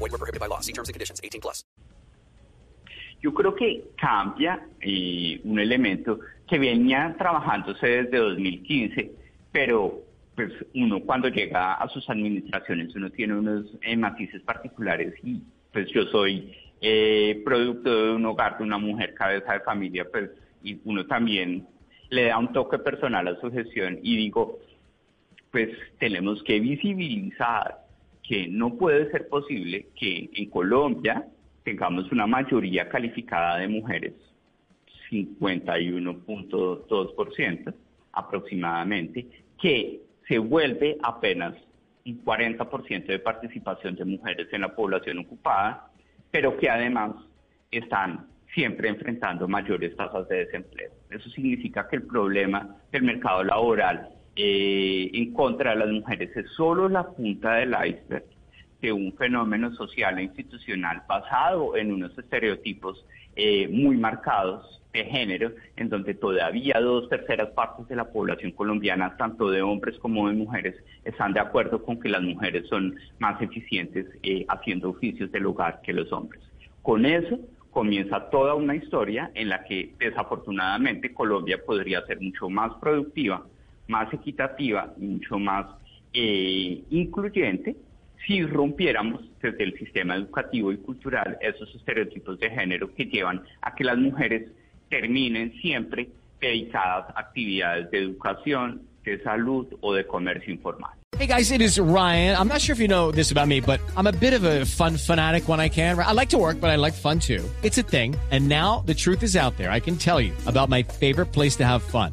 Void were prohibited by law. See terms and conditions. 18 plus. Yo creo que cambia eh, un elemento que venía trabajándose desde 2015, pero pues uno cuando llega a sus administraciones uno tiene unos eh, matices particulares y pues yo soy eh, producto de un hogar de una mujer cabeza de familia, pues y uno también le da un toque personal a su gestión y digo, pues tenemos que visibilizar que no puede ser posible que en Colombia tengamos una mayoría calificada de mujeres, 51.2% aproximadamente, que se vuelve apenas un 40% de participación de mujeres en la población ocupada, pero que además están siempre enfrentando mayores tasas de desempleo. Eso significa que el problema del mercado laboral eh, en contra de las mujeres es solo la punta del iceberg de un fenómeno social e institucional basado en unos estereotipos eh, muy marcados de género, en donde todavía dos terceras partes de la población colombiana, tanto de hombres como de mujeres, están de acuerdo con que las mujeres son más eficientes eh, haciendo oficios del hogar que los hombres. Con eso comienza toda una historia en la que desafortunadamente Colombia podría ser mucho más productiva, más equitativa mucho más eh, incluyente si rompiéramos desde el sistema educativo y cultural esos estereotipos de género que llevan a que las mujeres terminen siempre dedicadas a actividades de educación, de salud o de comercio informal. Hey guys, it is Ryan. I'm not sure if you know this about me, but I'm a bit of a fun fanatic when I can. I like to work, but I like fun too. It's a thing. And now the truth is out there. I can tell you about my favorite place to have fun.